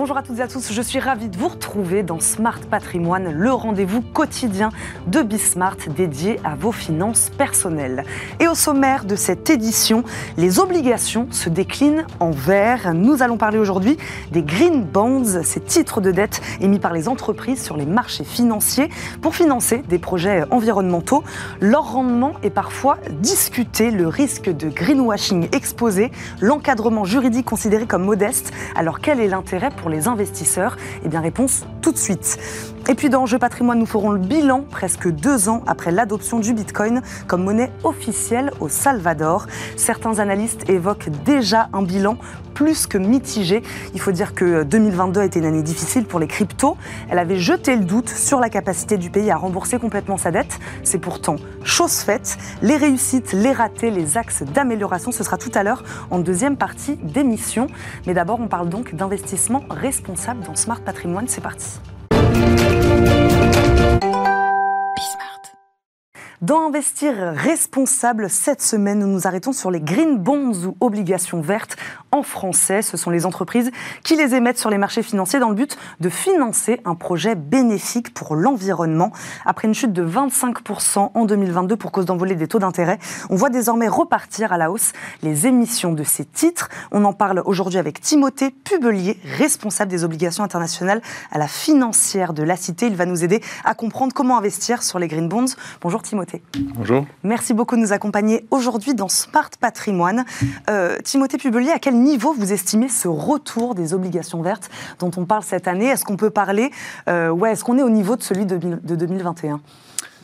Bonjour à toutes et à tous, je suis ravie de vous retrouver dans Smart Patrimoine, le rendez-vous quotidien de Bismart dédié à vos finances personnelles. Et au sommaire de cette édition, les obligations se déclinent en vert. Nous allons parler aujourd'hui des Green Bonds, ces titres de dette émis par les entreprises sur les marchés financiers pour financer des projets environnementaux. Leur rendement est parfois discuté, le risque de greenwashing exposé, l'encadrement juridique considéré comme modeste. Alors quel est l'intérêt pour les investisseurs Eh bien, réponse tout de suite. Et puis dans Jeux patrimoine, nous ferons le bilan presque deux ans après l'adoption du Bitcoin comme monnaie officielle au Salvador. Certains analystes évoquent déjà un bilan plus que mitigé. Il faut dire que 2022 a été une année difficile pour les cryptos. Elle avait jeté le doute sur la capacité du pays à rembourser complètement sa dette. C'est pourtant chose faite. Les réussites, les ratés, les axes d'amélioration, ce sera tout à l'heure en deuxième partie d'émission. Mais d'abord, on parle donc d'investissement responsable dans Smart Patrimoine. C'est parti. Dans Investir responsable, cette semaine, nous nous arrêtons sur les green bonds ou obligations vertes en français. Ce sont les entreprises qui les émettent sur les marchés financiers dans le but de financer un projet bénéfique pour l'environnement. Après une chute de 25% en 2022 pour cause d'envolée des taux d'intérêt, on voit désormais repartir à la hausse les émissions de ces titres. On en parle aujourd'hui avec Timothée Pubelier, responsable des obligations internationales à la financière de la Cité. Il va nous aider à comprendre comment investir sur les green bonds. Bonjour Timothée. Bonjour. Merci beaucoup de nous accompagner aujourd'hui dans Smart Patrimoine. Euh, Timothée Pubelier, à quel niveau vous estimez ce retour des obligations vertes dont on parle cette année? Est-ce qu'on peut parler, euh, est-ce qu'on est au niveau de celui de 2021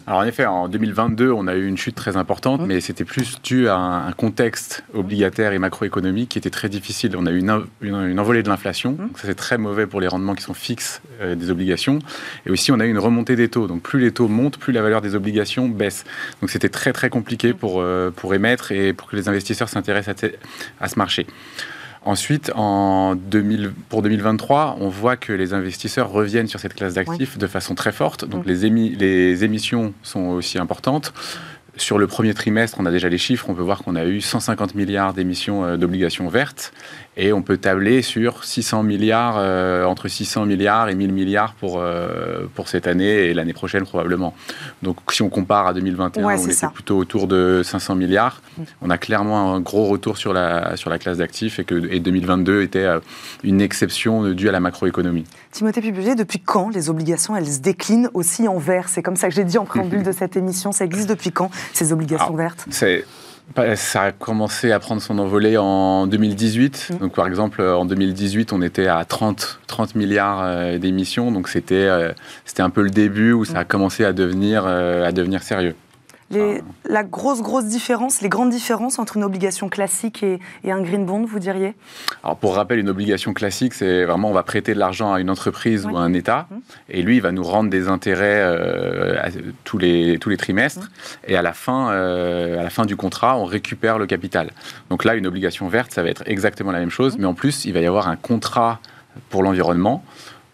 alors en effet, en 2022, on a eu une chute très importante, mmh. mais c'était plus dû à un contexte obligataire et macroéconomique qui était très difficile. On a eu une, une, envolée de l'inflation, mmh. ça c'est très mauvais pour les rendements qui sont fixes euh, des obligations. Et aussi, on a eu une remontée des taux. Donc plus les taux montent, plus la valeur des obligations baisse. Donc c'était très très compliqué pour, euh, pour émettre et pour que les investisseurs s'intéressent à, à ce marché. Ensuite, en 2000, pour 2023, on voit que les investisseurs reviennent sur cette classe d'actifs de façon très forte. Donc les, les émissions sont aussi importantes. Sur le premier trimestre, on a déjà les chiffres, on peut voir qu'on a eu 150 milliards d'émissions euh, d'obligations vertes et on peut tabler sur 600 milliards, euh, entre 600 milliards et 1000 milliards pour, euh, pour cette année et l'année prochaine probablement. Donc si on compare à 2021, on était plutôt autour de 500 milliards. Mm. On a clairement un gros retour sur la, sur la classe d'actifs et que et 2022 était une exception due à la macroéconomie. Timothée Pubelier, depuis quand les obligations, elles se déclinent aussi en vert? C'est comme ça que j'ai dit en préambule de cette émission. Ça existe depuis quand ces obligations vertes? Ça a commencé à prendre son envolée en 2018. Mm. Donc, par exemple, en 2018, on était à 30, 30 milliards euh, d'émissions. Donc, c'était euh, c'était un peu le début où ça a mm. commencé à devenir, euh, à devenir sérieux. Les, la grosse, grosse différence, les grandes différences entre une obligation classique et, un green bond, vous diriez? Alors, pour rappel, une obligation classique, c'est vraiment on va prêter de l'argent à une entreprise ou à un État, mmh. et lui, il va nous rendre des intérêts euh, tous, les, tous les trimestres, mmh. et à la, fin, euh, à la fin du contrat, on récupère le capital. Donc là, une obligation verte, ça va être exactement la même chose, mmh. mais en plus, il va y avoir un contrat pour l'environnement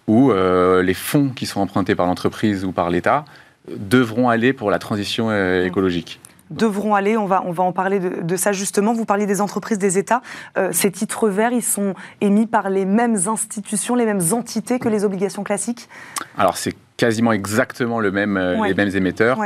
où euh, les fonds qui sont empruntés par l'entreprise ou par l'État devront aller pour la transition euh, écologique devront aller. On va, on va en parler de, ça justement. Vous parliez des entreprises, des États. Euh, ces titres verts, ils sont émis par les mêmes institutions, les mêmes entités que les obligations classiques? Alors, c'est quasiment exactement le même, euh, les mêmes émetteurs,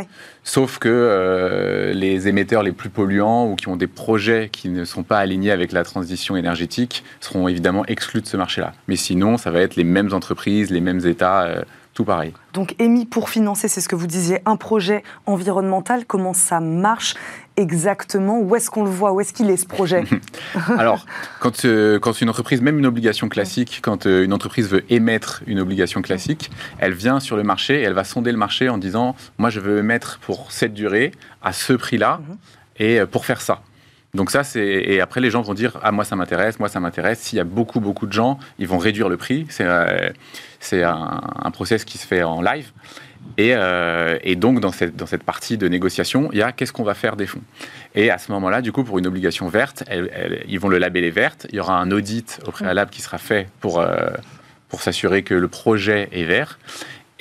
sauf que les émetteurs les plus polluants ou qui ont des projets qui ne sont pas alignés avec la transition énergétique seront évidemment exclus de ce marché-là. Mais sinon, ça va être les mêmes entreprises, les mêmes États tout pareil. Donc émis pour financer, c'est ce que vous disiez, un projet environnemental, comment ça marche exactement? Où est-ce qu'on le voit? Où est-ce qu'il est ce projet? Alors, quand, euh, quand une entreprise, même une obligation classique, quand euh, une entreprise veut émettre une obligation classique, elle vient sur le marché et elle va sonder le marché en disant, moi je veux émettre pour cette durée, à ce prix-là, mhm. et euh, pour faire ça. Donc ça, c'est et après les gens vont dire ah moi ça m'intéresse, moi ça m'intéresse. S'il y a beaucoup beaucoup de gens, ils vont réduire le prix. C'est euh, c'est un, process qui se fait en live. Et, euh, et, donc, dans cette, dans cette partie de négociation, il y a qu'est-ce qu'on va faire des fonds. Et à ce moment-là, du coup, pour une obligation verte, ils vont le labeller verte. Il y aura un audit au préalable qui sera fait pour, euh, pour s'assurer que le projet est vert.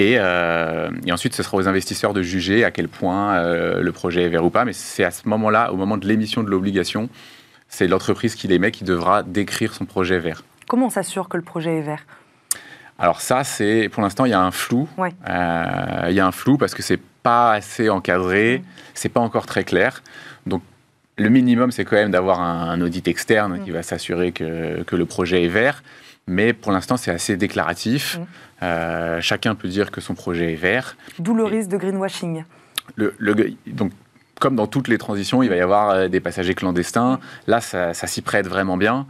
Euh, et, ensuite, ce sera aux investisseurs de juger à quel point euh, le projet est vert ou pas. Mais c'est à ce moment-là, au moment de l'émission de l'obligation, c'est l'entreprise qui l'émet qui devra décrire son projet vert. Comment on s'assure que le projet est vert? Alors ça, c'est pour l'instant, il y a un flou. Euh, il y a un flou parce que c'est pas assez encadré, mm. c'est pas encore très clair. Donc le minimum, c'est quand même d'avoir un, audit externe qui va s'assurer que, que, le projet est vert. Mais pour l'instant, c'est assez déclaratif. Euh, chacun peut dire que son projet est vert. D'où le risque de greenwashing. Le, donc, comme dans toutes les transitions, il va y avoir euh, des passagers clandestins. Là, ça, s'y prête vraiment bien.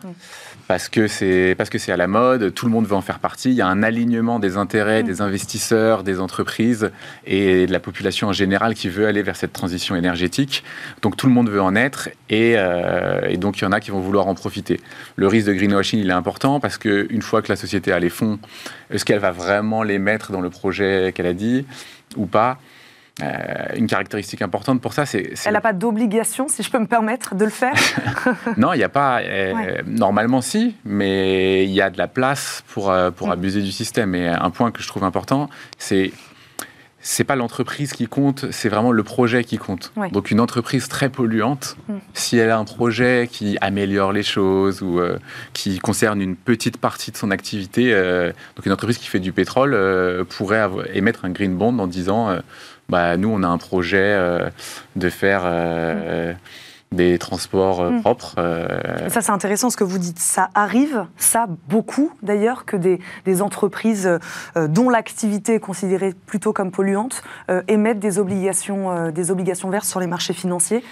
Parce que c'est parce que c'est à la mode, tout le monde veut en faire partie. Il y a un alignement des intérêts des investisseurs, des entreprises et de la population en général qui veut aller vers cette transition énergétique. Donc tout le monde veut en être et, euh, et donc il y en a qui vont vouloir en profiter. Le risque de greenwashing il est important parce que une fois que la société a les fonds, est-ce qu'elle va vraiment les mettre dans le projet qu'elle a dit ou pas? Euh, une caractéristique importante pour ça, c'est... Elle n'a pas d'obligation, si je peux me permettre, de le faire Non, il n'y a pas... Euh, normalement, si, mais il y a de la place pour, euh, pour mm. abuser du système. Et un point que je trouve important, c'est c'est pas l'entreprise qui compte, c'est vraiment le projet qui compte. Donc une entreprise très polluante, mm. si elle a un projet qui améliore les choses ou qui concerne une petite partie de son activité, donc une entreprise qui fait du pétrole pourrait émettre un green bond en disant bah, nous, on a un projet euh, de faire euh, des transports euh, hmm. propres. Ça, c'est intéressant ce que vous dites. Ça arrive, ça, beaucoup d'ailleurs, que des, des entreprises dont l'activité est considérée plutôt comme polluante émettent des obligations, des obligations vertes sur les marchés financiers.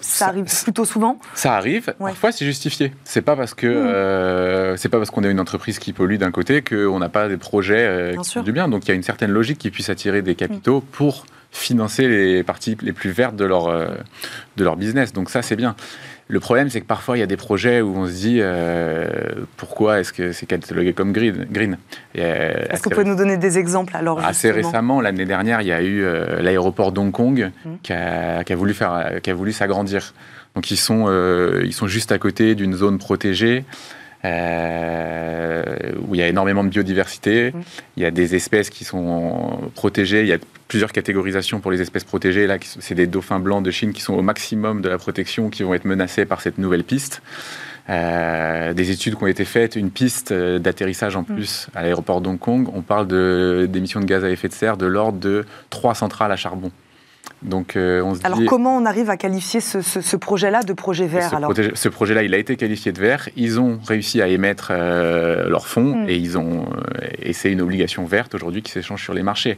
Ça, arrive plutôt souvent Ça arrive. Parfois, c'est justifié. C'est pas parce que hmm. c'est pas parce qu'on est une entreprise qui pollue d'un côté qu'on n'a pas des projets qui font du bien. Donc, il y a une certaine logique qui puisse attirer des capitaux pour financer les parties les plus vertes de leur, euh, de leur business. Donc ça, c'est bien. Le problème, c'est que parfois, il y a des projets où on se dit euh, pourquoi est-ce que c'est catalogué comme green, green euh, Est-ce que vous pouvez nous donner des exemples alors Assez récemment, l'année dernière, il y a eu l'aéroport d'Hong Kong mmh. qui, a, qui, a, voulu faire, qui a voulu s'agrandir. Donc ils sont, ils sont juste à côté d'une zone protégée. Où il y a énormément de biodiversité, mmh. il y a des espèces qui sont protégées, il y a plusieurs catégorisations pour les espèces protégées. Là, c'est des dauphins blancs de Chine qui sont au maximum de la protection, qui vont être menacés par cette nouvelle piste. Euh, des études qui ont été faites, une piste euh, d'atterrissage en mm. plus à l'aéroport d'Hong Kong. On parle d'émissions de, gaz à effet de serre de l'ordre de trois centrales à charbon. Donc, euh, on se alors comment on arrive à qualifier ce, projet-là de projet vert Ce, alors ce projet-là, il a été qualifié de vert. Ils ont réussi à émettre leurs fonds mm. et ils ont et c'est une obligation verte aujourd'hui qui s'échange sur les marchés.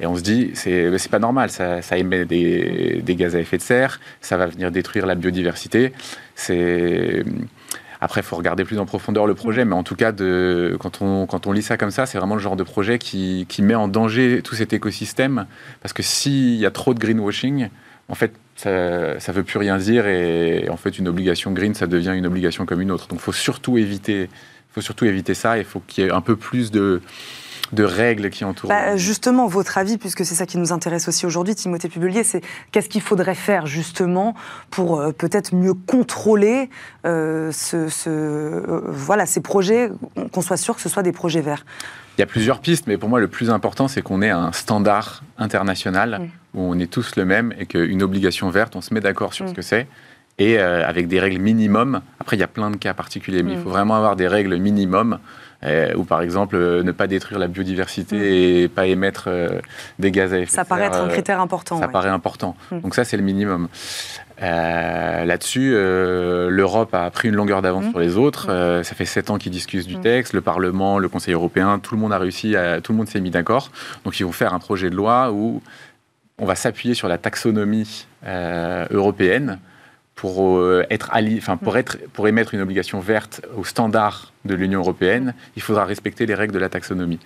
Et on se dit, c'est c'est pas normal, ça, émet des, gaz à effet de serre, ça va venir détruire la biodiversité. C'est après, il faut regarder plus en profondeur le projet, mais en tout cas, quand, on, quand on lit ça comme ça, c'est vraiment le genre de projet qui, qui, met en danger tout cet écosystème. Parce que s'il y a trop de greenwashing, en fait, ça ne veut plus rien dire et en fait, une obligation green, ça devient une obligation comme une autre. Donc, il faut surtout éviter, faut surtout éviter ça. Il faut qu'il y ait un peu plus de de règles qui entourent. Bah, justement, votre avis, puisque c'est ça qui nous intéresse aussi aujourd'hui, Timothée Pubelier, c'est qu'est-ce qu'il faudrait faire justement pour euh, peut-être mieux contrôler euh, ce, euh, voilà, ces projets, qu'on soit sûr que ce soit des projets verts? Il y a plusieurs pistes, mais pour moi, le plus important, c'est qu'on ait un standard international mm. où on est tous le même et qu'une obligation verte, on se met d'accord sur ce mm. que c'est et avec des règles minimum. Après, il y a plein de cas particuliers, mais il mm. faut vraiment avoir des règles minimum euh, ou par exemple euh, ne pas détruire la biodiversité mm. et pas émettre euh, des gaz à effet de serre. Ça paraît être un critère important. Ça paraît important. Mm. Donc ça, c'est le minimum. Là-dessus, l'Europe a pris une longueur d'avance mm. sur les autres. ça fait sept ans qu'ils discutent du texte. Le Parlement, le Conseil européen, tout le monde a réussi, à, tout le monde s'est mis d'accord. Donc ils vont faire un projet de loi où on va s'appuyer sur la taxonomie européenne pour euh, être enfin pour mm. être pour émettre une obligation verte au standard de l'Union européenne, il faudra respecter les règles de la taxonomie.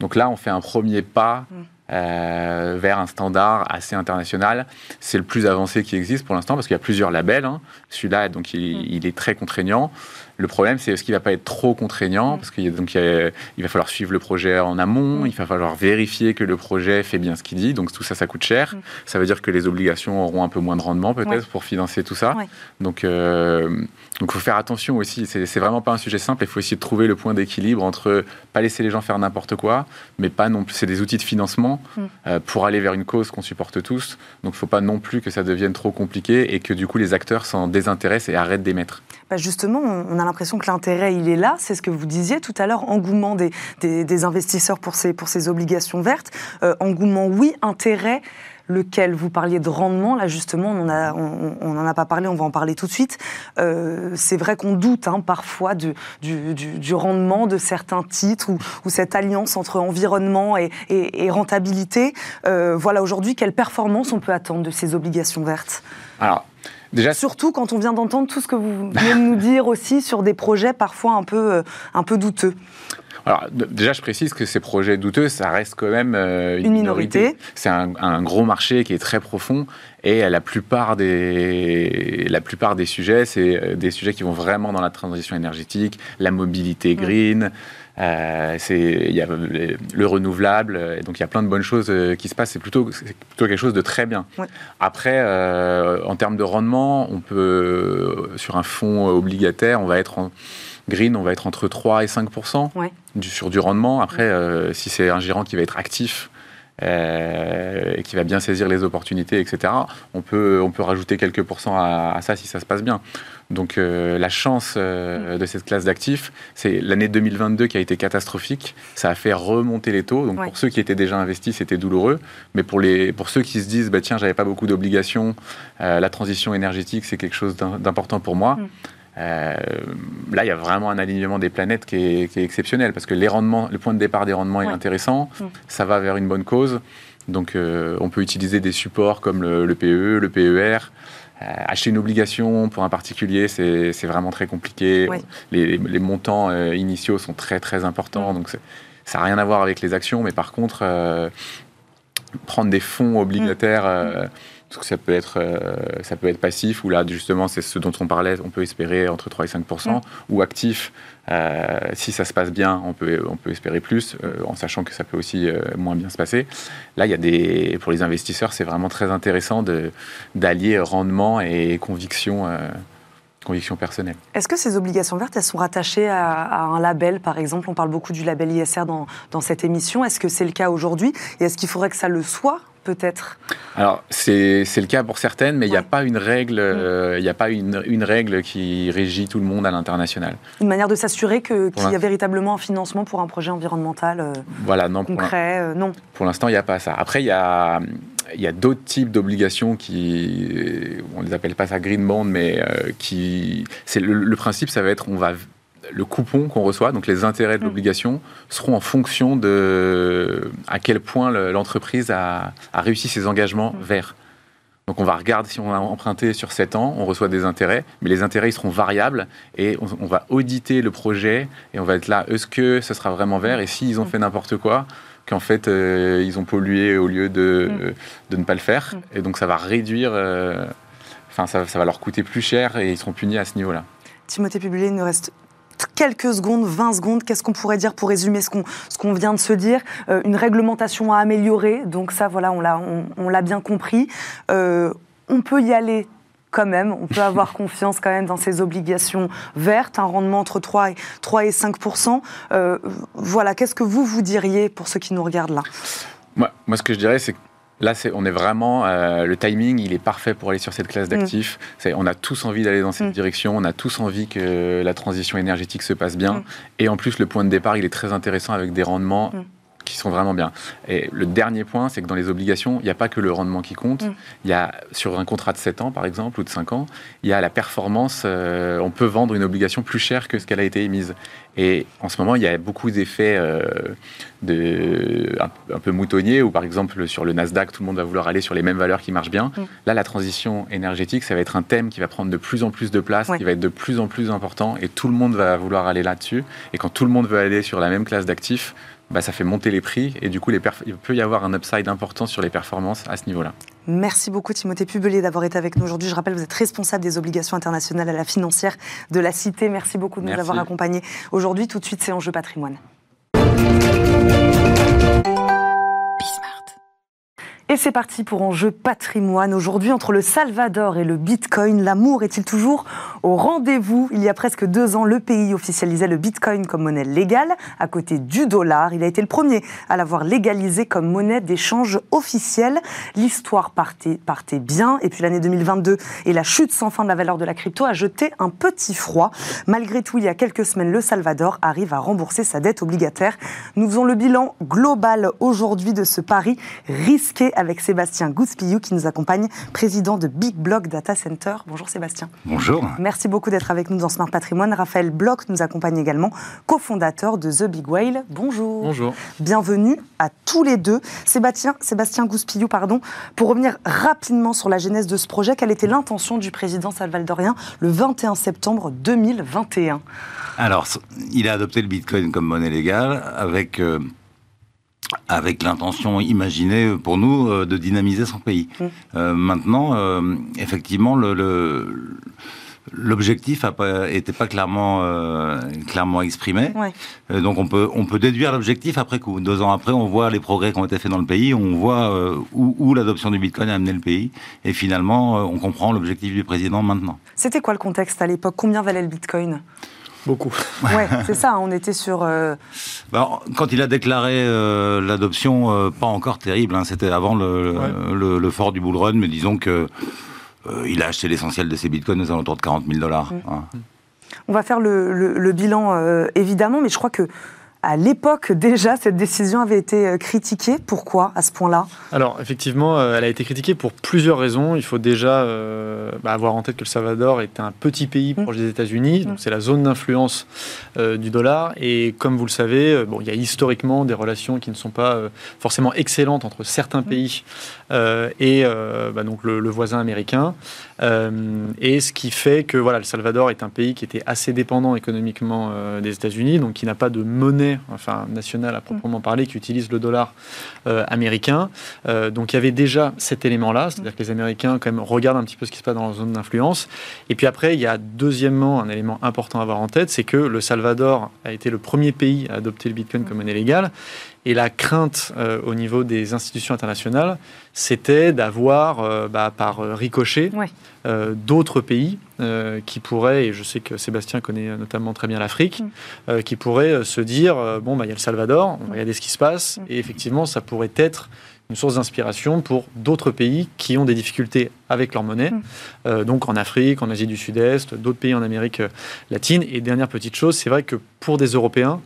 Donc là, on fait un premier pas mm. euh, vers un standard assez international. C'est le plus avancé qui existe pour l'instant parce qu'il y a plusieurs labels. Hein. Celui-là, donc, il, mm. il, est très contraignant. Le problème, c'est ce qu'il ne va pas être trop contraignant, mm. parce qu'il donc il, va falloir suivre le projet en amont, mm. il va falloir vérifier que le projet fait bien ce qu'il dit, donc tout ça, ça coûte cher. Mm. Ça veut dire que les obligations auront un peu moins de rendement peut-être pour financer tout ça. Donc, euh, donc, faut faire attention aussi. C'est vraiment pas un sujet simple. Il faut essayer de trouver le point d'équilibre entre pas laisser les gens faire n'importe quoi, mais pas non plus. C'est des outils de financement euh, pour aller vers une cause qu'on supporte tous. Donc, il faut pas non plus que ça devienne trop compliqué et que du coup les acteurs s'en désintéressent et arrêtent d'émettre. Bah justement, on a l'impression que l'intérêt, il est là. C'est ce que vous disiez tout à l'heure, engouement des, des, investisseurs pour ces, pour ces obligations vertes. Euh, engouement, oui, intérêt lequel vous parliez de rendement, là justement, on n'en a, a, pas parlé, on va en parler tout de suite. Euh, c'est vrai qu'on doute hein, parfois du, du, rendement de certains titres ou, cette alliance entre environnement et, rentabilité. Euh, voilà, aujourd'hui, quelle performance on peut attendre de ces obligations vertes Alors, Déjà... Surtout quand on vient d'entendre tout ce que vous venez de nous dire aussi sur des projets parfois un peu, euh, un peu douteux. Alors, déjà, je précise que ces projets douteux, ça reste quand même euh, une, minorité. C'est un, gros marché qui est très profond et la plupart des, la plupart des sujets, c'est euh, des sujets qui vont vraiment dans la transition énergétique, la mobilité mm. green. Euh, il y a le renouvelable, et donc il y a plein de bonnes choses qui se passent. C'est plutôt, plutôt quelque chose de très bien. Après, en termes de rendement, on peut, sur un fonds obligataire, on va être en, Green, on va être entre 3 et 5 du, sur du rendement. Après, euh, si c'est un gérant qui va être actif euh, et qui va bien saisir les opportunités, etc., on peut, on peut rajouter quelques pourcents à, ça si ça se passe bien. Donc euh, la chance de cette classe d'actifs, c'est l'année 2022 qui a été catastrophique. Ça a fait remonter les taux. Donc pour ceux qui étaient déjà investis, c'était douloureux. Mais pour, les, pour ceux qui se disent, bah, tiens, j'avais pas beaucoup d'obligations, la transition énergétique, c'est quelque chose d'important pour moi. Mm. Euh, là, il y a vraiment un alignement des planètes qui est, exceptionnel parce que les rendements, le point de départ des rendements est intéressant, mm. ça va vers une bonne cause. Donc, euh, on peut utiliser des supports comme le, PE, le PER. Euh, acheter une obligation pour un particulier, c'est vraiment très compliqué. Les, montants initiaux sont très très importants, mm. donc ça n'a rien à voir avec les actions, mais par contre, prendre des fonds obligataires. Mm ça peut être, euh, ça peut être passif, ou là, justement, c'est ce dont on parlait, on peut espérer entre 3 et 5 mm. ou actif. Euh, si ça se passe bien, on peut, on peut espérer plus, euh, en sachant que ça peut aussi moins bien se passer. Là, il y a des, pour les investisseurs, c'est vraiment très intéressant d'allier rendement et conviction. Conviction personnelle. Est-ce que ces obligations vertes, elles sont rattachées à, un label, par exemple? On parle beaucoup du label ISR dans, dans cette émission. Est-ce que c'est le cas aujourd'hui? Et est-ce qu'il faudrait que ça le soit peut-être Alors, c'est le cas pour certaines, mais il n'y a pas une règle, euh, il a pas une, une, règle qui régit tout le monde à l'international. Une manière de s'assurer qu'il y a véritablement un financement pour un projet environnemental euh, voilà, non, concret pour euh, Non. Pour l'instant, il n'y a pas ça. Après, il y a il y a d'autres types d'obligations qui, on les appelle pas ça green bond, mais qui, c'est le, le, principe, ça va être, on va le coupon qu'on reçoit, donc les intérêts de mm. l'obligation, seront en fonction de à quel point l'entreprise a, réussi ses engagements mm. verts. Donc on va regarder si on a emprunté sur 7 ans, on reçoit des intérêts, mais les intérêts ils seront variables et on, va auditer le projet et on va être là, est-ce que ce sera vraiment vert et s'ils ont mm. fait n'importe quoi, qu'en fait euh, ils ont pollué au lieu de, de, ne pas le faire. Et donc ça va réduire, euh, enfin ça, ça, va leur coûter plus cher et ils seront punis à ce niveau-là. Timothée Publié, il nous reste quelques secondes, 20 secondes, qu'est-ce qu'on pourrait dire pour résumer ce qu'on qu'on vient de se dire? Euh, Une réglementation à améliorer, donc ça, voilà, on l'a on, l'a bien compris. Euh, on peut y aller quand même, on peut avoir confiance quand même dans ces obligations vertes, un rendement entre 3 et, 3 et 5 euh, Voilà, qu'est-ce que vous, vous diriez pour ceux qui nous regardent là? Moi, moi, ce que je dirais, c'est Là, on est vraiment. Euh, le timing, il est parfait pour aller sur cette classe d'actifs. Mm. On a tous envie d'aller dans cette mm. direction. On a tous envie que la transition énergétique se passe bien. Mm. Et en plus, le point de départ, il est très intéressant avec des rendements qui sont vraiment bien. Et le dernier point, c'est que dans les obligations, il n'y a pas que le rendement qui compte. Mm. Il y a, sur un contrat de 7 ans, par exemple, ou de 5 ans, il y a la performance. Euh, on peut vendre une obligation plus chère que ce qu'elle a été émise. Et en ce moment, il y a beaucoup d'effets euh, de, un, peu moutonniers, où par exemple, sur le Nasdaq, tout le monde va vouloir aller sur les mêmes valeurs qui marchent bien. Mm. Là, la transition énergétique, ça va être un thème qui va prendre de plus en plus de place, qui va être de plus en plus important, et tout le monde va vouloir aller là-dessus. Et quand tout le monde veut aller sur la même classe d'actifs, bah, ça fait monter les prix et du coup, les il peut y avoir un upside important sur les performances à ce niveau-là. Merci beaucoup Timothée Pubelier d'avoir été avec nous aujourd'hui. Je rappelle, vous êtes responsable des obligations internationales à la financière de la Cité. Merci beaucoup de nous avoir accompagnés aujourd'hui. Tout de suite, c'est Enjeu patrimoine. Et c'est parti pour Enjeu patrimoine. Aujourd'hui, entre le Salvador et le Bitcoin, l'amour est-il toujours au rendez-vous? Il y a presque deux ans, le pays officialisait le Bitcoin comme monnaie légale, à côté du dollar. Il a été le premier à l'avoir légalisé comme monnaie d'échange officielle. L'histoire partait, partait bien. Et puis l'année 2022 et la chute sans fin de la valeur de la crypto a jeté un petit froid. Malgré tout, il y a quelques semaines, le Salvador arrive à rembourser sa dette obligataire. Nous faisons le bilan global aujourd'hui de ce pari risqué avec Sébastien Gouspillou qui nous accompagne, président de Big Block Data Center. Bonjour Sébastien. Bonjour. Merci beaucoup d'être avec nous dans Smart Patrimoine. Raphaël Bloch nous accompagne également, cofondateur de The Big Whale. Bonjour. Bonjour. Bienvenue à tous les deux. Sébastien, Sébastien Gouspillou, pardon, pour revenir rapidement sur la genèse de ce projet, quelle était l'intention du président salvadorien le 21 septembre 2021 Alors, il a adopté le Bitcoin comme monnaie légale avec... Euh, avec l'intention imaginée pour nous euh, de dynamiser son pays. Mmh. Euh, maintenant, euh, effectivement, l'objectif n'était pas clairement, clairement exprimé. donc on peut, on peut déduire l'objectif après coup. Deux ans après, on voit les progrès qui ont été faits dans le pays, on voit où, où l'adoption du Bitcoin a amené le pays, et finalement, on comprend l'objectif du président maintenant. C'était quoi le contexte à l'époque? Combien valait le Bitcoin? Beaucoup. Ouais, c'est ça, on était sur... Euh, bah, quand il a déclaré euh, l'adoption, euh, pas encore terrible, hein, c'était avant le, le, fort du bull run, mais disons que il a acheté l'essentiel de ses bitcoins aux alentours de 40 000 dollars. Mm. Hein. On va faire le bilan, évidemment, mais je crois que à l'époque déjà, cette décision avait été euh, critiquée. Pourquoi à ce point-là? Alors effectivement, euh, elle a été critiquée pour plusieurs raisons. Il faut déjà euh, bah, avoir en tête que le Salvador est un petit pays mmh. proche des États-Unis, donc mmh. c'est la zone d'influence du dollar. Et comme vous le savez, bon, il y a historiquement des relations qui ne sont pas forcément excellentes entre certains mmh. pays et bah, donc le, voisin américain. et ce qui fait que voilà, le Salvador est un pays qui était assez dépendant économiquement des États-Unis, donc qui n'a pas de monnaie enfin national à proprement parler, qui utilise le dollar euh, américain. Euh, donc il y avait déjà cet élément-là, c'est-à-dire que les Américains quand même regardent un petit peu ce qui se passe dans la zone d'influence. Et puis après, il y a deuxièmement un élément important à avoir en tête, c'est que le Salvador a été le premier pays à adopter le Bitcoin comme monnaie légale. Et la crainte euh, au niveau des institutions internationales, c'était d'avoir, euh, bah, par ricochet, euh, d'autres pays qui pourraient, et je sais que Sébastien connaît notamment très bien l'Afrique, mm. qui pourraient se dire, bon, bah, il y a le Salvador, on va regarder ce qui se passe, mm. et effectivement, ça pourrait être une source d'inspiration pour d'autres pays qui ont des difficultés avec leur monnaie, mm. donc en Afrique, en Asie du Sud-Est, d'autres pays en Amérique latine. Et dernière petite chose, c'est vrai que pour des Européens,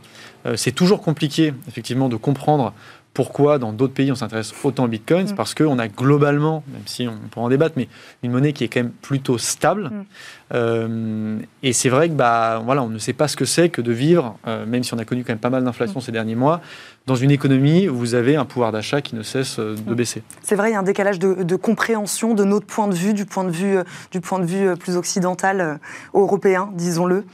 c'est toujours compliqué, effectivement, de comprendre pourquoi dans d'autres pays on s'intéresse autant au Bitcoin. C'est mm. parce qu'on a globalement, même si on peut en débattre, mais une monnaie qui est quand même plutôt stable. Mm. Euh, et c'est vrai que bah, voilà, on ne sait pas ce que c'est que de vivre, euh, même si on a connu quand même pas mal d'inflation mm. ces derniers mois, dans une économie où vous avez un pouvoir d'achat qui ne cesse de baisser. C'est vrai, il y a un décalage de, compréhension de notre point de vue, du point de vue, du point de vue plus occidental, européen, disons-le.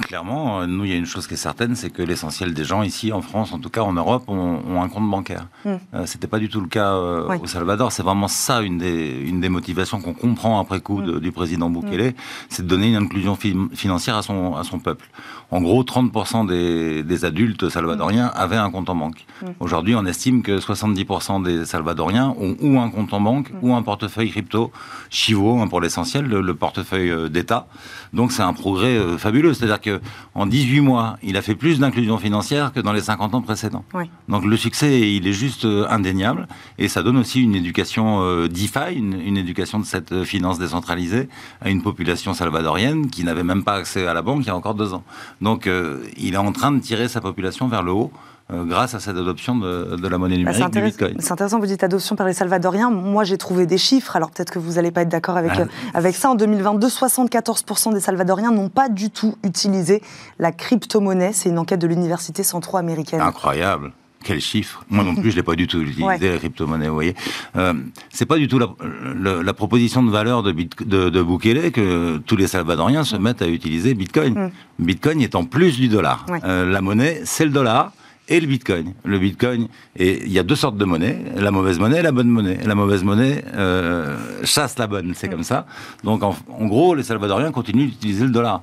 Clairement, euh, nous, il y a une chose qui est certaine, c'est que l'essentiel des gens ici, en France, en tout cas en Europe, ont, un compte bancaire. Ce hmm. Euh, C'était pas du tout le cas euh, au Salvador. C'est vraiment ça une des, une des motivations qu'on comprend après coup hmm. du président Bukele, hmm. c'est de donner une inclusion financière à son, à son peuple. En gros, 30% des, des, adultes salvadoriens avaient un compte en banque. Aujourd'hui, on estime que 70% des Salvadoriens ont ou un compte en banque ou un portefeuille crypto, Chivo hein, pour l'essentiel, le, le, portefeuille d'État. Donc c'est un progrès fabuleux. C'est-à-dire en 18 mois, il a fait plus d'inclusion financière que dans les 50 ans précédents. Donc le succès, il est juste euh, indéniable. Et ça donne aussi une éducation euh, DeFi, une, éducation de cette euh, finance décentralisée à une population salvadorienne qui n'avait même pas accès à la banque il y a encore deux ans. Donc il est en train de tirer sa population vers le haut. Euh, grâce à cette adoption de, la monnaie bah, numérique du Bitcoin. C'est intéressant, vous dites adoption par les Salvadoriens. Moi, j'ai trouvé des chiffres, alors peut-être que vous n'allez pas être d'accord avec, ah. euh, avec ça. En 2022, 74% des Salvadoriens n'ont pas du tout utilisé la crypto-monnaie. C'est une enquête de l'Université centro-américaine. Incroyable quel chiffre Moi non plus, je l'ai pas du tout utilisé la crypto-monnaie. Vous voyez, euh, c'est pas du tout la, proposition de valeur de, de, de, Bukele que tous les Salvadoriens se mettent à utiliser Bitcoin. Mm. Bitcoin est en plus du dollar. Euh, la monnaie, c'est le dollar et le Bitcoin. Le Bitcoin, et il y a deux sortes de monnaie, la mauvaise monnaie et la bonne monnaie. La mauvaise monnaie euh, chasse la bonne, c'est comme ça. Donc en, gros, les Salvadoriens continuent d'utiliser le dollar.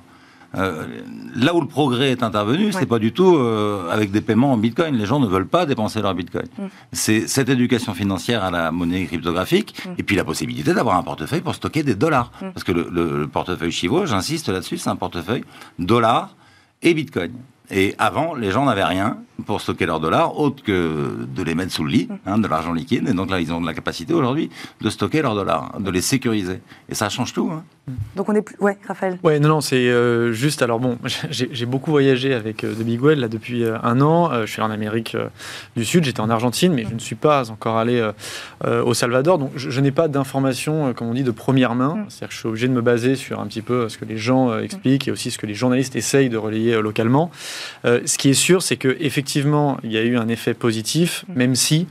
Là où le progrès est intervenu, c'est pas du tout avec des paiements en bitcoin. Les gens ne veulent pas dépenser leur bitcoin. Mm. C'est cette éducation financière à la monnaie cryptographique mm. et puis la possibilité d'avoir un portefeuille pour stocker des dollars. Mm. Parce que le, le portefeuille Chivo, j'insiste là-dessus, c'est un portefeuille dollars et bitcoin. Et avant, les gens n'avaient rien pour stocker leurs dollars, autre que de les mettre sous le lit, hein, de l'argent liquide. Et donc là, ils ont de la capacité aujourd'hui de stocker leurs dollars, de les sécuriser. Et ça change tout. Hein. Donc on est plus... Ouais, Raphaël Ouais, non, non, c'est euh, juste... Alors bon, j'ai beaucoup voyagé avec euh, The Big Well là, depuis euh, un an. je suis en Amérique du Sud, j'étais en Argentine, mais je ne suis pas encore allé au Salvador. Donc je, n'ai pas d'informations, comme on dit, de première main. Mm. C'est-à-dire que je suis obligé de me baser sur un petit peu ce que les gens expliquent et aussi ce que les journalistes essayent de relayer localement. Ce qui est sûr, c'est que effectivement, effectivement, il y a eu un effet positif, mm. même si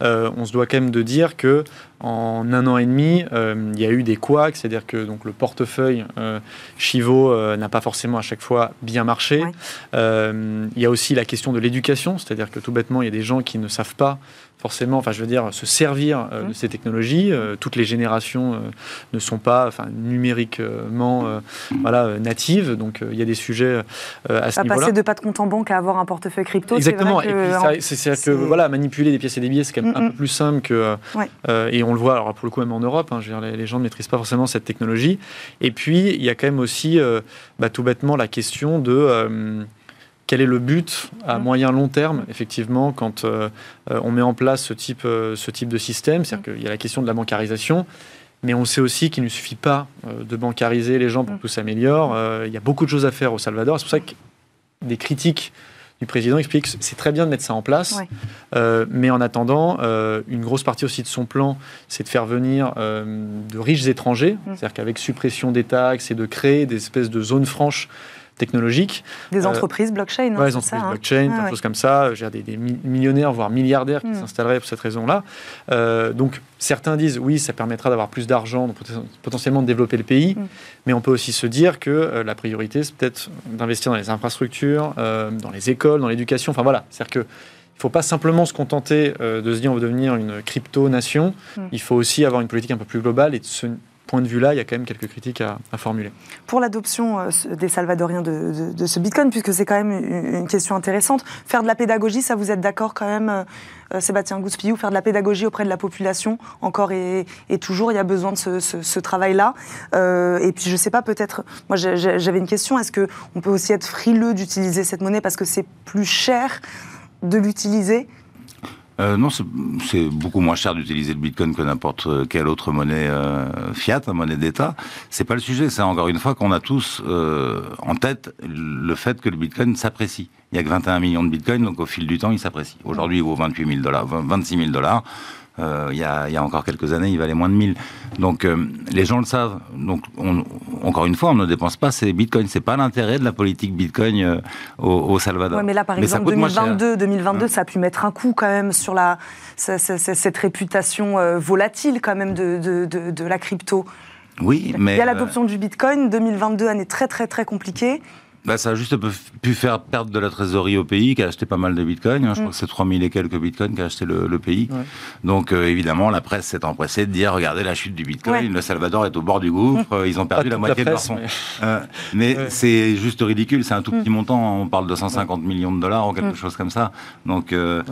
euh, on se doit quand même de dire que en un an et demi, euh, il y a eu des couacs, c'est-à-dire que donc le portefeuille euh, Chivo n'a pas forcément à chaque fois bien marché. il y a aussi la question de l'éducation, c'est-à-dire que tout bêtement, il y a des gens qui ne savent pas forcément, enfin je veux dire, se servir euh, de ces technologies. Euh, toutes les générations euh, ne sont pas numériquement voilà, natives, donc il y a des sujets à ce niveau-là. Passer de pas de compte en banque à avoir un portefeuille crypto, Exactement, et puis c'est que voilà, manipuler des pièces et des billets, c'est quand même un peu plus simple que... et on le voit, alors pour le coup même en Europe, hein, les, gens ne maîtrisent pas forcément cette technologie. Et puis, il y a quand même aussi, bah, tout bêtement, la question de quel est le but à mmh. moyen long terme, effectivement, quand euh, euh, on met en place ce type, euh, ce type de système? C'est-à-dire mmh. qu'il y a la question de la bancarisation, mais on sait aussi qu'il ne suffit pas de bancariser les gens pour mmh. que tout s'améliore. il y a beaucoup de choses à faire au Salvador. C'est pour ça que des critiques du président expliquent que c'est très bien de mettre ça en place, mais en attendant, une grosse partie aussi de son plan, c'est de faire venir de riches étrangers, c'est-à-dire qu'avec suppression des taxes et de créer des espèces de zones franches technologiques. Des euh, entreprises blockchain, Oui, des entreprises hein. blockchain, des choses comme ça. J'ai des, des, millionnaires, voire milliardaires qui hmm. s'installeraient pour cette raison-là. Euh, donc, certains disent, oui, ça permettra d'avoir plus d'argent, potentiellement de développer le pays, hmm. mais on peut aussi se dire que euh, la priorité, c'est peut-être d'investir dans les infrastructures, dans les écoles, dans l'éducation. Enfin voilà, c'est-à-dire que il ne faut pas simplement se contenter de se dire on veut devenir une crypto-nation. Hmm. Il faut aussi avoir une politique un peu plus globale et de se point de vue-là, il y a quand même quelques critiques à, formuler. Pour l'adoption euh, des Salvadoriens de, ce Bitcoin, puisque c'est quand même une, question intéressante, faire de la pédagogie, ça vous êtes d'accord quand même, euh, euh, Sébastien Gouspillou, faire de la pédagogie auprès de la population, encore et, toujours, il y a besoin de ce, travail-là. et puis, je ne sais pas, peut-être, moi j'avais une question, est-ce qu'on peut aussi être frileux d'utiliser cette monnaie parce que c'est plus cher de l'utiliser euh, non, c'est beaucoup moins cher d'utiliser le Bitcoin que n'importe quelle autre monnaie euh, fiat, monnaie d'État. C'est pas le sujet. C'est encore une fois qu'on a tous euh, en tête le fait que le Bitcoin s'apprécie. Il y a que 21 millions de Bitcoin, donc au fil du temps, il s'apprécie. Aujourd'hui, il vaut 28 000 dollars, 26 000 dollars. Euh, il, y a, il, y a, encore quelques années, il valait moins de 1000. Donc euh, les gens le savent. Donc on, encore une fois, on ne dépense pas ces bitcoins. C'est pas l'intérêt de la politique bitcoin euh, au, Salvador. mais là, par exemple, 2022, 2022, hein. ça a pu mettre un coup quand même sur la, cette réputation volatile quand même de, de, de, de la crypto. Oui, mais... Il y a l'adoption du Bitcoin, 2022, année très très très compliquée. Bah, ça a juste pu faire perdre de la trésorerie au pays, qui a acheté pas mal de bitcoins. Hein. Je crois mm. que c'est 3000 et quelques bitcoins qu'a acheté le, pays. Donc, euh, évidemment, la presse s'est empressée de dire regardez la chute du bitcoin, le Salvador est au bord du gouffre, mm. ils ont perdu la moitié de leur son. Mais, euh, c'est juste ridicule, c'est un tout petit mm. montant. On parle de 150 millions de dollars ou quelque chose comme ça. Donc, euh,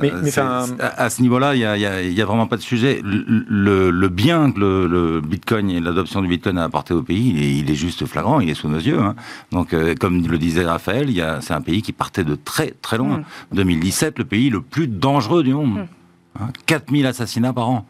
mais, à, ce niveau-là, il n'y a, vraiment pas de sujet. Le, bien que le, bitcoin et l'adoption du bitcoin a apporté au pays, il est, juste flagrant, il est sous nos yeux. Hein. Donc, comme le disait Raphaël, c'est un pays qui partait de très très loin. 2017, mm. le pays le plus dangereux du monde. 4000 mm. hein, assassinats par an.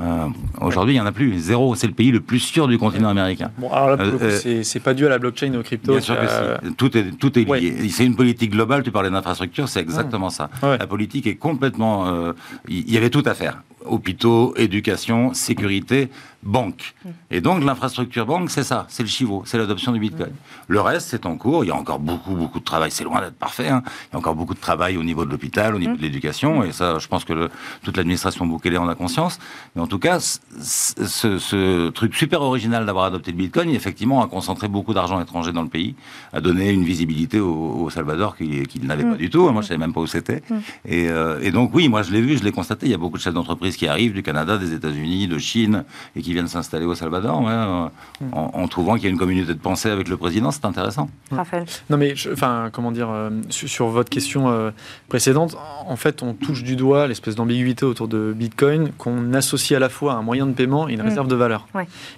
Euh, aujourd'hui, il n'y en a plus. Zéro. C'est le pays le plus sûr du continent américain. Bon, alors là, euh, euh, c'est pas dû à la blockchain ou au crypto. Bien sûr que si. Tout est, tout est lié. C'est une politique globale. Tu parlais d'infrastructure, c'est exactement ça. La politique est complètement. Il y avait tout à faire. Hôpitaux, éducation, sécurité banque. Mm. Et donc l'infrastructure banque, c'est ça, c'est le chivo, c'est l'adoption du Bitcoin. Mm. Le reste, c'est en cours. Il y a encore beaucoup, beaucoup de travail. C'est loin d'être parfait. Hein. Il y a encore beaucoup de travail au niveau de l'hôpital, au niveau mm. de l'éducation. Et ça, je pense que le, toute l'administration Bukele en a conscience. Mais en tout cas, ce, ce truc super original d'avoir adopté le Bitcoin, effectivement, a concentré beaucoup d'argent étranger dans le pays, a donné une visibilité au, Salvador qu'il n'avait pas du tout. Moi, je savais même pas où c'était. Et, euh, et, donc, oui, moi, je l'ai vu, je l'ai constaté. Il y a beaucoup de chefs d'entreprise qui arrivent du Canada, des États-Unis, de Chine et qui viennent s'installer au Salvador, euh, mm. en, trouvant qu'il y a une communauté de pensée avec le président, c'est intéressant. Raphaël. Non mais, enfin, comment dire, sur, votre question précédente, en fait, on touche du doigt l'espèce d'ambiguïté autour de Bitcoin qu'on associe à la fois à un moyen de paiement et une mm. réserve de valeur.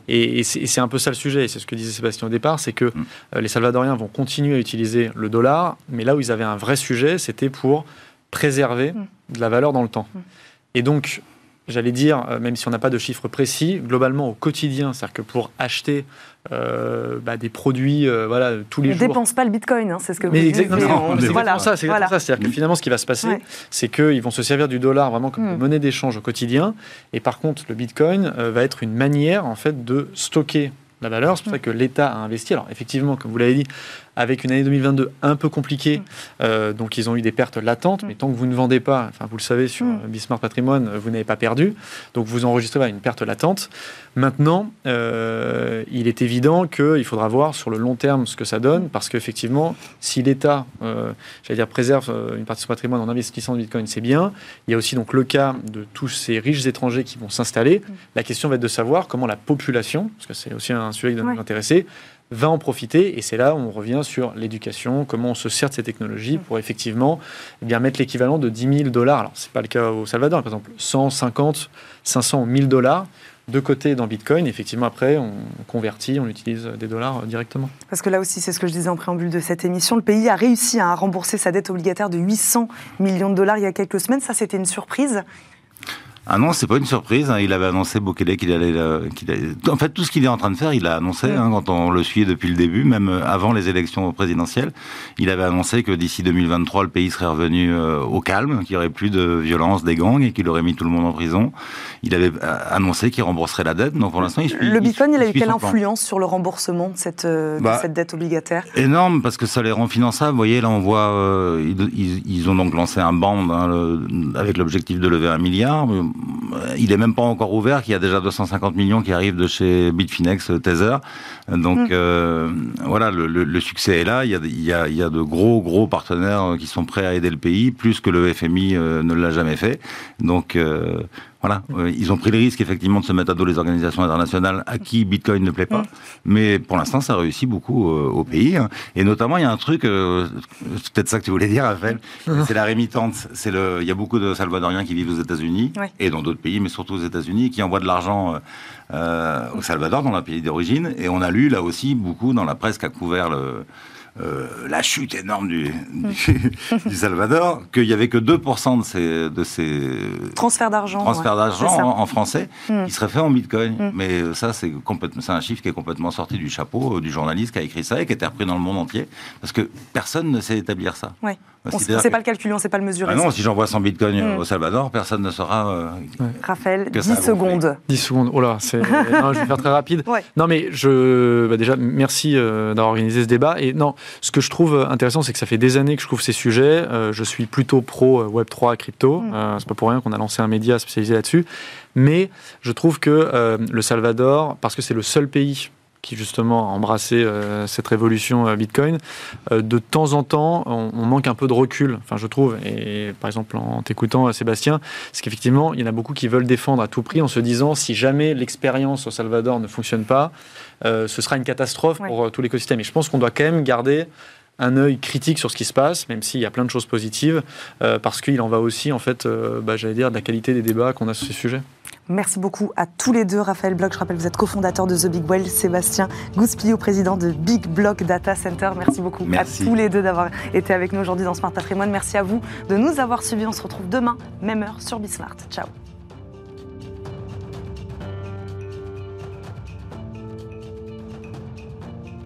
Et, c'est un peu ça le sujet, c'est ce que disait Sébastien au départ, c'est que mm. les Salvadoriens vont continuer à utiliser le dollar, mais là où ils avaient un vrai sujet, c'était pour préserver de la valeur dans le temps. Et donc, j'allais dire, euh, même si on n'a pas de chiffres précis, globalement au quotidien, c'est-à-dire que pour acheter euh, bah, des produits, euh, voilà, tous les jours. On ne dépense pas le Bitcoin, hein, c'est ce que vous mais exactement, c'est voilà. ça, c'est ça. C'est-à-dire que finalement, ce qui va se passer, c'est qu'ils vont se servir du dollar vraiment comme mm. monnaie d'échange au quotidien, et par contre, le Bitcoin va être une manière en fait de stocker la valeur. C'est pour ça que l'État a investi. Alors effectivement, comme vous l'avez dit, avec une année 2022 un peu compliquée, mm. euh, donc ils ont eu des pertes latentes, mm. mais tant que vous ne vendez pas, enfin vous le savez sur mm. Bismarck Patrimoine, vous n'avez pas perdu, donc vous enregistrez une perte latente. Maintenant, euh, il est évident qu'il faudra voir sur le long terme ce que ça donne, parce qu'effectivement, si l'État, euh, j'allais dire, préserve une partie de son patrimoine en investissant dans Bitcoin, c'est bien. Il y a aussi donc le cas de tous ces riches étrangers qui vont s'installer. La question va être de savoir comment la population, parce que c'est aussi un sujet qui doit nous intéresser, va en profiter. Et c'est là où on revient sur l'éducation, comment on se sert de ces technologies pour effectivement eh bien, mettre l'équivalent de 10 000 dollars. Alors, ce n'est pas le cas au Salvador, par exemple, 150, 500 ou 1000 dollars de côté dans Bitcoin. Effectivement, après, on convertit, on utilise des dollars directement. Parce que là aussi, c'est ce que je disais en préambule de cette émission, le pays a réussi à rembourser sa dette obligataire de 800 millions de dollars il y a quelques semaines. Ça, c'était une surprise. Ah non, c'est pas une surprise. Hein. Il avait annoncé Bukele qu'il allait, En fait, tout ce qu'il est en train de faire, il a annoncé hein, quand on le suit depuis le début, même euh, avant les élections présidentielles. Il avait annoncé que d'ici 2023, le pays serait revenu euh, au calme, qu'il n'y aurait plus de violence des gangs et qu'il aurait mis tout le monde en prison. Il avait euh, annoncé qu'il rembourserait la dette. Donc pour l'instant, il suit. Le Bitcoin, il, a eu quelle influence sur le remboursement de cette, bah, cette dette obligataire? Énorme, parce que ça les rend finançables. Vous voyez, là, on voit, ils, ont donc lancé un band hein, avec l'objectif de lever un milliard il est même pas encore ouvert, qu'il y a déjà 250 millions qui arrivent de chez Bitfinex euh, Tether. Donc mm. euh, voilà, le, succès est là. Il y, a, de gros gros partenaires qui sont prêts à aider le pays, plus que le FMI euh, ne l'a jamais fait. Donc voilà, euh, ils ont pris le risque effectivement de se mettre à dos les organisations internationales à qui Bitcoin ne plaît pas. Mais pour l'instant, ça réussit beaucoup euh, au pays. Hein. Et notamment, il y a un truc, euh, c'est peut-être ça que tu voulais dire, Raphaël, c'est la rémittance. C'est le, il y a beaucoup de Salvadoriens qui vivent aux États-Unis et dans d'autres pays, mais surtout aux États-Unis, qui envoient de l'argent au Salvador, dans leur pays d'origine. Et on a lu là aussi beaucoup dans la presse qui a couvert le euh, la chute énorme du, du, Salvador, qu'il n'y avait que 2% de ces, de ces transferts d'argent, transferts d'argent en, français hmm. qui seraient faits en bitcoin. Hmm. Mais euh, ça, c'est complètement, c'est un chiffre qui est complètement sorti du chapeau euh, du journaliste qui a écrit ça et qui a été repris dans le monde entier, parce que personne ne sait établir ça. Ouais. On ne sait pas le calculer, on ne sait pas le mesurer. Ah non, si j'envoie 100 bitcoins au Salvador, personne ne saura. Raphaël, 10 secondes. 10 secondes, oh là, c'est... non, je vais faire très rapide. Non, mais je... Bah, déjà, merci d'avoir organisé ce débat. Et non, ce que je trouve intéressant, c'est que ça fait des années que je trouve ces sujets. Euh, je suis plutôt pro euh, Web3 crypto. Mm. Euh, c'est pas pour rien qu'on a lancé un média spécialisé là-dessus. Mais je trouve que le Salvador, parce que c'est le seul pays qui justement a embrassé cette révolution Bitcoin, de temps en temps, on, manque un peu de recul, enfin je trouve, et par exemple en t'écoutant Sébastien, c'est qu'effectivement, il y en a beaucoup qui veulent défendre à tout prix en se disant si jamais l'expérience au Salvador ne fonctionne pas, ce sera une catastrophe pour tout l'écosystème. Et je pense qu'on doit quand même garder un œil critique sur ce qui se passe, même s'il y a plein de choses positives, euh, parce qu'il en va aussi, en fait, euh, bah, j'allais dire, de la qualité des débats qu'on a sur ces sujets. Merci beaucoup à tous les deux. Raphaël Bloch, je rappelle, vous êtes cofondateur de The Big Well. Sébastien Gouspillot, président de Big Block Data Center. Merci beaucoup à tous les deux d'avoir été avec nous aujourd'hui dans Smart Patrimoine. Merci à vous de nous avoir suivis. On se retrouve demain, même heure, sur Bismart. Ciao.